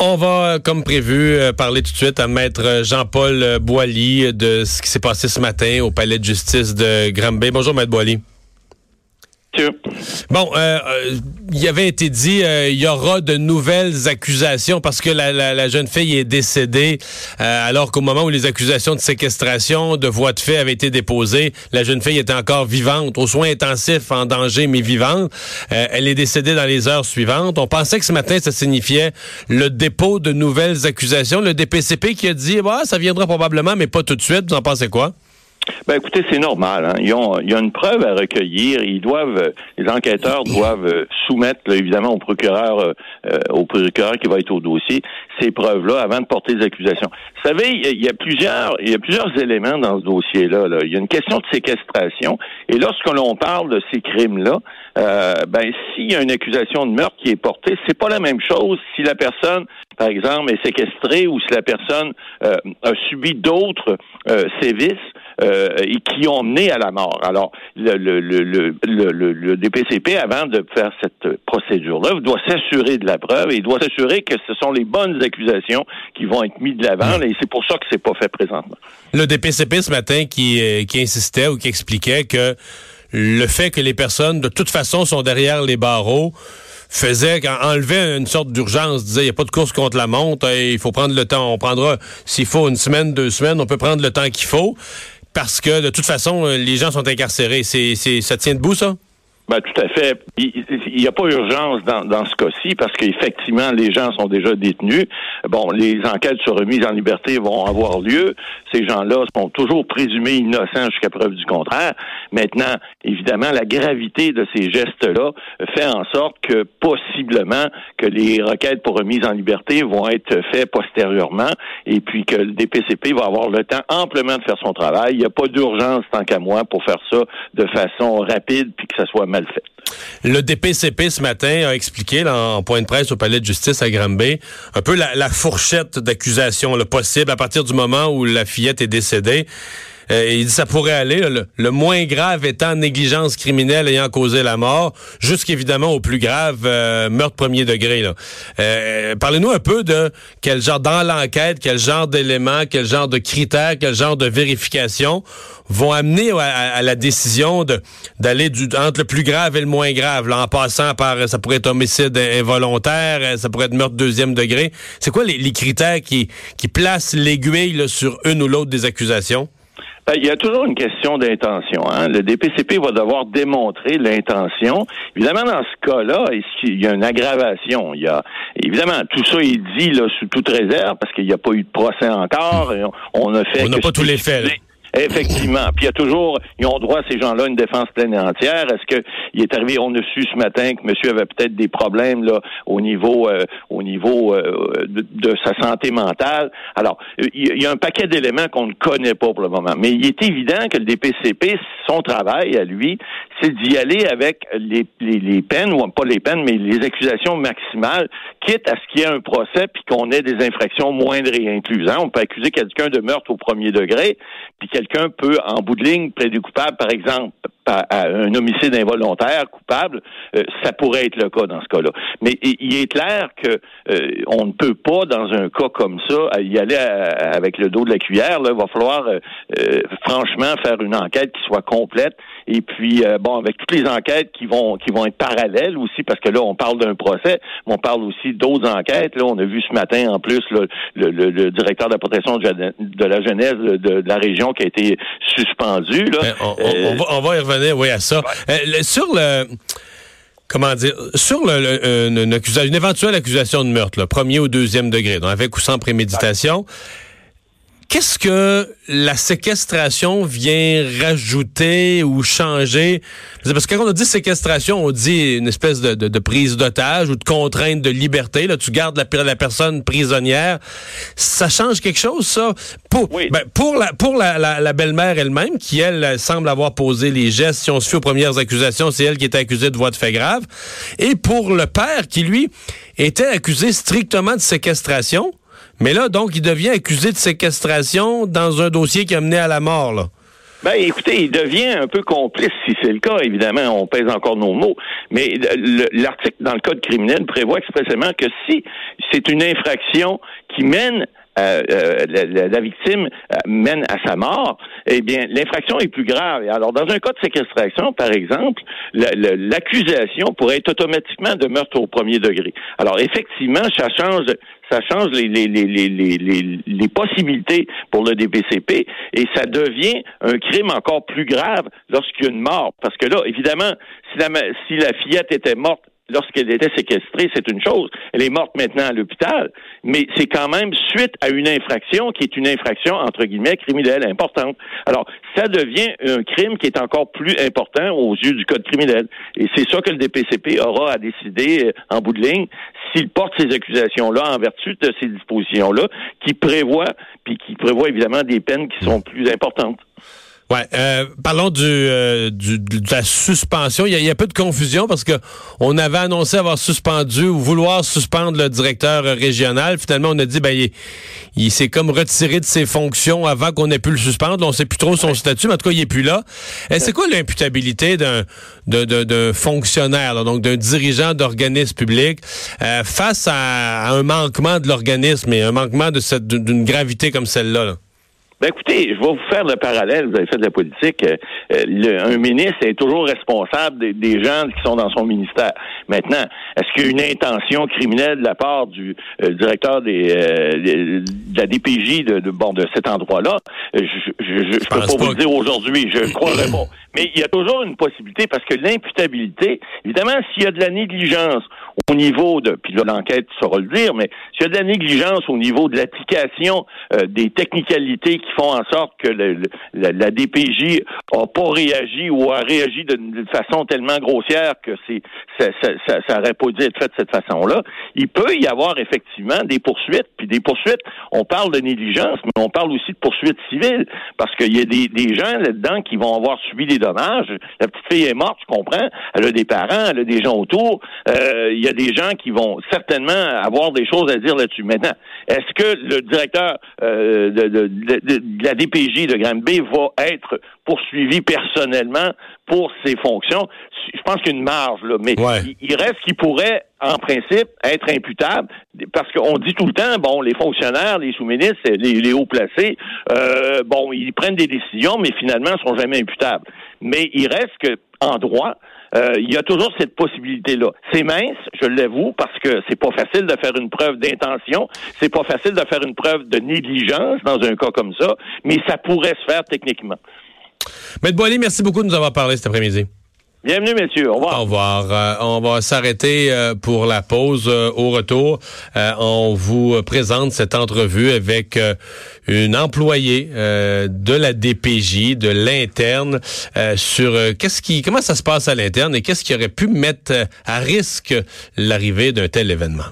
On va, comme prévu, euh, parler tout de suite à maître Jean-Paul Boilly de ce qui s'est passé ce matin au palais de justice de Granby. Bonjour, maître Boilly. Bon, euh, euh, il avait été dit, euh, il y aura de nouvelles accusations parce que la, jeune fille est décédée, alors qu'au moment où les accusations de séquestration, de voie de fait avaient été déposées, la jeune fille était encore vivante, aux soins intensifs, en danger, mais vivante. elle est décédée dans les heures suivantes. On pensait que ce matin, ça signifiait le dépôt de nouvelles accusations. Le DPCP qui a dit, bah, ça viendra probablement, mais pas tout de suite. Vous en pensez quoi? Ben écoutez, c'est normal. Hein. Ils ont, il y a une preuve à recueillir. Ils doivent, les enquêteurs doivent euh, soumettre évidemment au procureur, euh, euh, au procureur qui va être au dossier ces preuves-là avant de porter des accusations. Vous savez, il y a plusieurs, il y a plusieurs éléments dans ce dossier-là. Là. Il y a une question de séquestration. Et lorsque l'on parle de ces crimes-là, ben s'il y a une accusation de meurtre qui est portée, c'est pas la même chose si la personne, par exemple, est séquestrée ou si la personne a subi d'autres sévices euh, et qui ont mené à la mort. Alors, le, le, le, le, DPCP, avant de faire cette procédure-là, doit s'assurer de la preuve et il doit s'assurer que ce sont les bonnes accusations qui vont être mises de l'avant et c'est pour ça que c'est pas fait présentement. Le DPCP ce matin qui, euh, qui insistait ou qui expliquait que le fait que les personnes de toute façon sont derrière les barreaux faisait enlevait une sorte d'urgence, disait il n'y a pas de course contre la montre, il faut prendre le temps, on prendra s'il faut une semaine, deux semaines, on peut prendre le temps qu'il faut parce que de toute façon, euh, les gens sont incarcérés. C'est, ça tient debout, ça? Ben, tout à fait. Il n'y a pas urgence dans, dans ce cas-ci parce qu'effectivement, les gens sont déjà détenus. Bon, les enquêtes sur remise en liberté vont avoir lieu. Ces gens-là sont toujours présumés innocents jusqu'à preuve du contraire. Maintenant, évidemment, la gravité de ces gestes-là fait en sorte que possiblement que les requêtes pour remise en liberté vont être faites postérieurement et puis que le DPCP va avoir le temps amplement de faire son travail. Il n'y a pas d'urgence tant qu'à moi pour faire ça de façon rapide puis que ça soit mal fait. Ce matin a expliqué en point de presse au palais de justice à Granby un peu la, fourchette d'accusation le possible à partir du moment où la fillette est décédée. Euh, il dit ça pourrait aller, le, moins grave étant négligence criminelle ayant causé la mort, jusqu'évidemment au plus grave, euh, meurtre premier degré. Euh, Parlez-nous un peu de quel genre, dans l'enquête, quel genre d'éléments, quel genre de critères, quel genre de vérification vont amener à, la décision d'aller entre le plus grave et le moins grave, en passant par, ça pourrait être homicide involontaire, ça pourrait être meurtre deuxième degré. C'est quoi les, critères qui, qui placent l'aiguille sur une ou l'autre des accusations? Ben, il y a toujours une question d'intention. Hein? Le DPCP va devoir démontrer l'intention. Évidemment, dans ce cas-là, il y a une aggravation? Il y a évidemment tout ça est dit là, sous toute réserve parce qu'il n'y a pas eu de procès encore. On a fait. On n'a pas tous les faits. Effectivement. Puis il y a toujours, ils ont droit, ces gens-là, une défense pleine et entière. Est-ce que il est arrivé, on a su ce matin que monsieur avait peut-être des problèmes là au niveau euh, au niveau euh, de, sa santé mentale? Alors, il y a un paquet d'éléments qu'on ne connaît pas pour le moment. Mais il est évident que le DPCP, son travail à lui, c'est d'y aller avec les, les, peines, ou pas les peines, mais les accusations maximales, quitte à ce qu'il y ait un procès puis qu'on ait des infractions moindres et incluses. On peut accuser quelqu'un de meurtre au premier degré, puis quelqu'un peut, en bout de ligne, plaider coupable, par exemple, à un homicide involontaire coupable, euh, ça pourrait être le cas dans ce cas-là. Mais il est clair que euh, on ne peut pas, dans un cas comme ça, y aller avec le dos de la cuillère. Là, il va falloir euh, franchement faire une enquête qui soit complète. Et puis, bon, avec toutes les enquêtes qui vont qui vont être parallèles aussi, parce que là, on parle d'un procès, mais on parle aussi d'autres enquêtes. Là, on a vu ce matin, en plus, le, le, directeur de la protection de la jeunesse de, la région qui a été suspendu. Là. Ben, oui, à ça. Euh, sur le comment dire, sur le, une, une, éventuelle accusation de meurtre, le premier ou deuxième degré, donc avec ou sans préméditation, Qu'est-ce que la séquestration vient rajouter ou changer? Parce que quand on dit séquestration, on dit une espèce de, prise d'otage ou de contrainte de liberté. Là, tu gardes la, la, personne prisonnière. Ça change quelque chose, ça? Pour, ben, pour la, pour la, belle-mère elle-même, qui, elle, semble avoir posé les gestes, si on se fie aux premières accusations, c'est elle qui était accusée de voie de fait grave. Et pour le père, qui, lui, était accusé strictement de séquestration, mais là, donc, il devient accusé de séquestration dans un dossier qui a mené à la mort, là. Ben, écoutez, il devient un peu complice si c'est le cas. Évidemment, on pèse encore nos mots. Mais l'article dans le code criminel prévoit expressément que si c'est une infraction qui mène euh, euh, la, victime euh, mène à sa mort, eh bien, l'infraction est plus grave. Alors, dans un cas de séquestration, par exemple, l'accusation pourrait être automatiquement de meurtre au premier degré. Alors, effectivement, ça change ça change les, les, les, les, les possibilités pour le DPCP et ça devient un crime encore plus grave lorsqu'il y a une mort. Parce que là, évidemment, si la, si la fillette était morte lorsqu'elle était séquestrée, c'est une chose. Elle est morte maintenant à l'hôpital, mais c'est quand même suite à une infraction qui est une infraction, entre guillemets, criminelle importante. Alors, ça devient un crime qui est encore plus important aux yeux du Code criminel. Et c'est ça que le DPCP aura à décider euh, en bout de ligne s'il porte ces accusations-là en vertu de ces dispositions-là qui prévoient, puis qui prévoient évidemment des peines qui sont plus importantes. Ouais, euh, parlons du, euh, du, de la suspension. Il y, a, il y, a, peu de confusion parce que on avait annoncé avoir suspendu ou vouloir suspendre le directeur régional. Finalement, on a dit ben il, il s'est comme retiré de ses fonctions avant qu'on ait pu le suspendre. On sait plus trop son statut, mais en tout cas, il est plus là. Et c'est quoi l'imputabilité d'un d'un fonctionnaire, donc d'un dirigeant d'organisme public euh, face à, un manquement de l'organisme et un manquement de cette d'une gravité comme celle-là? là? Ben écoutez, je vais vous faire le parallèle. Vous avez fait de la politique. Euh, euh, un ministre est toujours responsable des, gens qui sont dans son ministère. Maintenant, est-ce qu'il y a une intention criminelle de la part du euh, directeur des, de la DPJ de, bon de cet endroit-là? Je ne peux pas, vous le dire aujourd'hui. Je croirais pas. Mais il y a toujours une possibilité parce que l'imputabilité, évidemment, s'il y a de la négligence au niveau de, puis là l'enquête saura le dire, mais s'il y a de la négligence au niveau de l'application des technicalités qui font en sorte que le, la, DPJ a pas réagi ou a réagi d'une façon tellement grossière que c'est ça, ça, ça, aurait pas dû être fait de cette façon-là. Il peut y avoir effectivement des poursuites, puis des poursuites. On parle de négligence, mais on parle aussi de poursuites civiles parce qu'il y a des, des gens là-dedans qui vont avoir subi des dommages. La petite fille est morte, je comprends. Elle a des parents, elle a des gens autour. Euh, il y a des gens qui vont certainement avoir des choses à dire là-dessus. Maintenant, est-ce que le directeur euh, de, de, de, la DPJ de Granby va être poursuivi personnellement pour ses fonctions? Je pense qu'il y a une marge, là, mais il, reste qu'il pourrait, en principe, être imputable, parce qu'on dit tout le temps, bon, les fonctionnaires, les sous-ministres, les, hauts placés, euh, bon, ils prennent des décisions, mais finalement, ne sont jamais imputables. Mais il reste que, en droit, euh, il y a toujours cette possibilité-là. C'est mince, je l'avoue, parce que c'est pas facile de faire une preuve d'intention, c'est pas facile de faire une preuve de négligence dans un cas comme ça, mais ça pourrait se faire techniquement. Maître Boily, merci beaucoup de nous avoir parlé cet après-midi. Bienvenue, messieurs. Au revoir. Au revoir. Euh, on va s'arrêter euh, pour la pause. au retour, on vous présente cette entrevue avec une employée de la DPJ, de l'interne, sur qu'est-ce qui, comment ça se passe à l'interne et qu'est-ce qui aurait pu mettre à risque l'arrivée d'un tel événement?